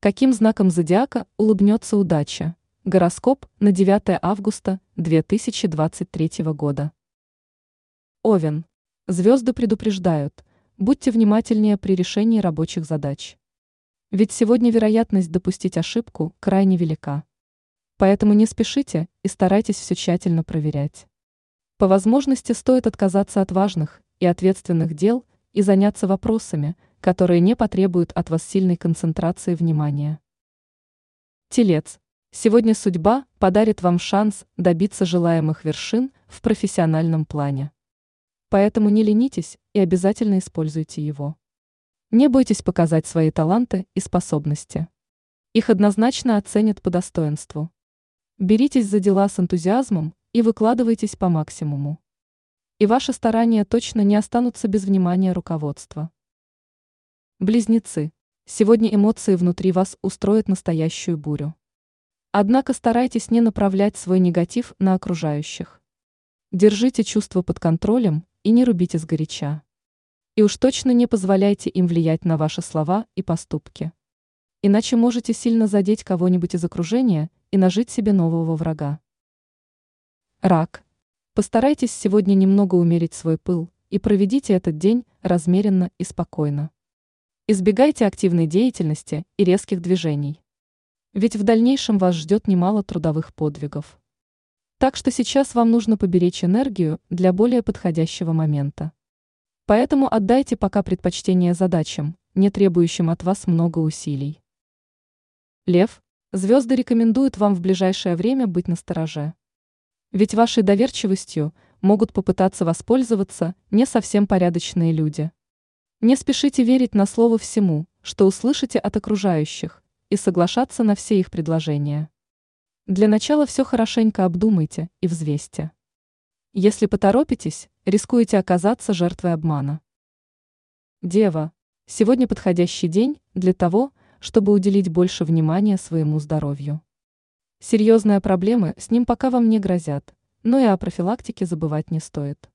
Каким знаком зодиака улыбнется удача? Гороскоп на 9 августа 2023 года. Овен. Звезды предупреждают, будьте внимательнее при решении рабочих задач. Ведь сегодня вероятность допустить ошибку крайне велика. Поэтому не спешите и старайтесь все тщательно проверять. По возможности стоит отказаться от важных и ответственных дел и заняться вопросами – которые не потребуют от вас сильной концентрации внимания. Телец. Сегодня судьба подарит вам шанс добиться желаемых вершин в профессиональном плане. Поэтому не ленитесь и обязательно используйте его. Не бойтесь показать свои таланты и способности. Их однозначно оценят по достоинству. Беритесь за дела с энтузиазмом и выкладывайтесь по максимуму. И ваши старания точно не останутся без внимания руководства. Близнецы. Сегодня эмоции внутри вас устроят настоящую бурю. Однако старайтесь не направлять свой негатив на окружающих. Держите чувства под контролем и не рубите сгоряча. И уж точно не позволяйте им влиять на ваши слова и поступки. Иначе можете сильно задеть кого-нибудь из окружения и нажить себе нового врага. Рак. Постарайтесь сегодня немного умерить свой пыл и проведите этот день размеренно и спокойно. Избегайте активной деятельности и резких движений. Ведь в дальнейшем вас ждет немало трудовых подвигов. Так что сейчас вам нужно поберечь энергию для более подходящего момента. Поэтому отдайте пока предпочтение задачам, не требующим от вас много усилий. Лев, звезды рекомендуют вам в ближайшее время быть настороже. Ведь вашей доверчивостью могут попытаться воспользоваться не совсем порядочные люди – не спешите верить на слово всему, что услышите от окружающих, и соглашаться на все их предложения. Для начала все хорошенько обдумайте и взвесьте. Если поторопитесь, рискуете оказаться жертвой обмана. Дева, сегодня подходящий день для того, чтобы уделить больше внимания своему здоровью. Серьезные проблемы с ним пока вам не грозят, но и о профилактике забывать не стоит.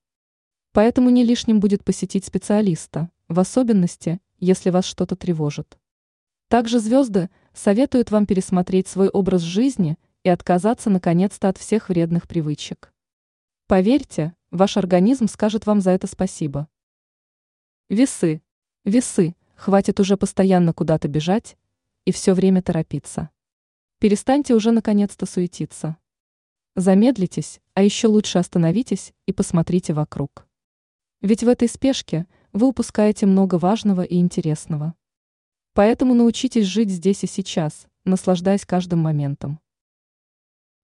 Поэтому не лишним будет посетить специалиста, в особенности, если вас что-то тревожит. Также звезды советуют вам пересмотреть свой образ жизни и отказаться наконец-то от всех вредных привычек. Поверьте, ваш организм скажет вам за это спасибо. Весы. Весы. Хватит уже постоянно куда-то бежать и все время торопиться. Перестаньте уже наконец-то суетиться. Замедлитесь, а еще лучше остановитесь и посмотрите вокруг. Ведь в этой спешке – вы упускаете много важного и интересного. Поэтому научитесь жить здесь и сейчас, наслаждаясь каждым моментом.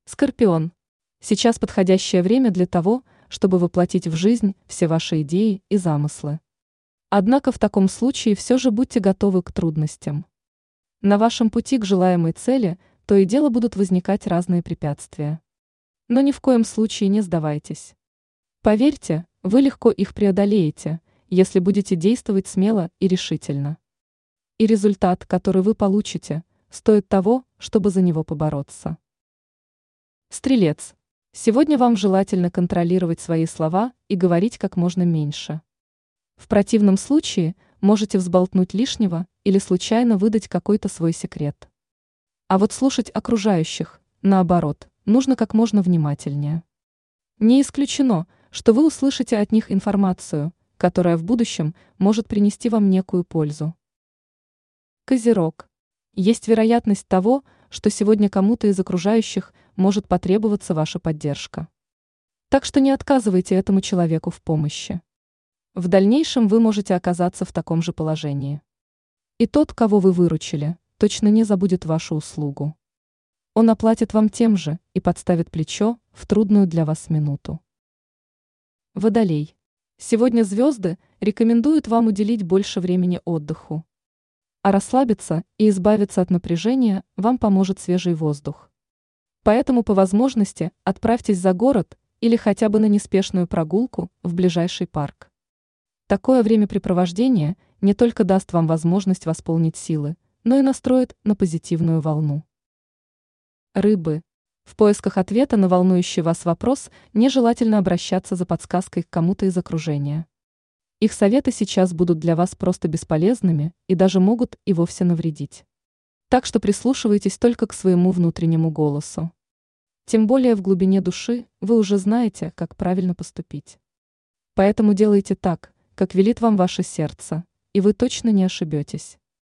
Скорпион. Сейчас подходящее время для того, чтобы воплотить в жизнь все ваши идеи и замыслы. Однако в таком случае все же будьте готовы к трудностям. На вашем пути к желаемой цели то и дело будут возникать разные препятствия. Но ни в коем случае не сдавайтесь. Поверьте, вы легко их преодолеете – если будете действовать смело и решительно. И результат, который вы получите, стоит того, чтобы за него побороться. Стрелец. Сегодня вам желательно контролировать свои слова и говорить как можно меньше. В противном случае можете взболтнуть лишнего или случайно выдать какой-то свой секрет. А вот слушать окружающих, наоборот, нужно как можно внимательнее. Не исключено, что вы услышите от них информацию, которая в будущем может принести вам некую пользу. Козерог. Есть вероятность того, что сегодня кому-то из окружающих может потребоваться ваша поддержка. Так что не отказывайте этому человеку в помощи. В дальнейшем вы можете оказаться в таком же положении. И тот, кого вы выручили, точно не забудет вашу услугу. Он оплатит вам тем же и подставит плечо в трудную для вас минуту. Водолей. Сегодня звезды рекомендуют вам уделить больше времени отдыху. А расслабиться и избавиться от напряжения вам поможет свежий воздух. Поэтому по возможности отправьтесь за город или хотя бы на неспешную прогулку в ближайший парк. Такое времяпрепровождение не только даст вам возможность восполнить силы, но и настроит на позитивную волну. Рыбы. В поисках ответа на волнующий вас вопрос нежелательно обращаться за подсказкой к кому-то из окружения. Их советы сейчас будут для вас просто бесполезными и даже могут и вовсе навредить. Так что прислушивайтесь только к своему внутреннему голосу. Тем более в глубине души вы уже знаете, как правильно поступить. Поэтому делайте так, как велит вам ваше сердце, и вы точно не ошибетесь.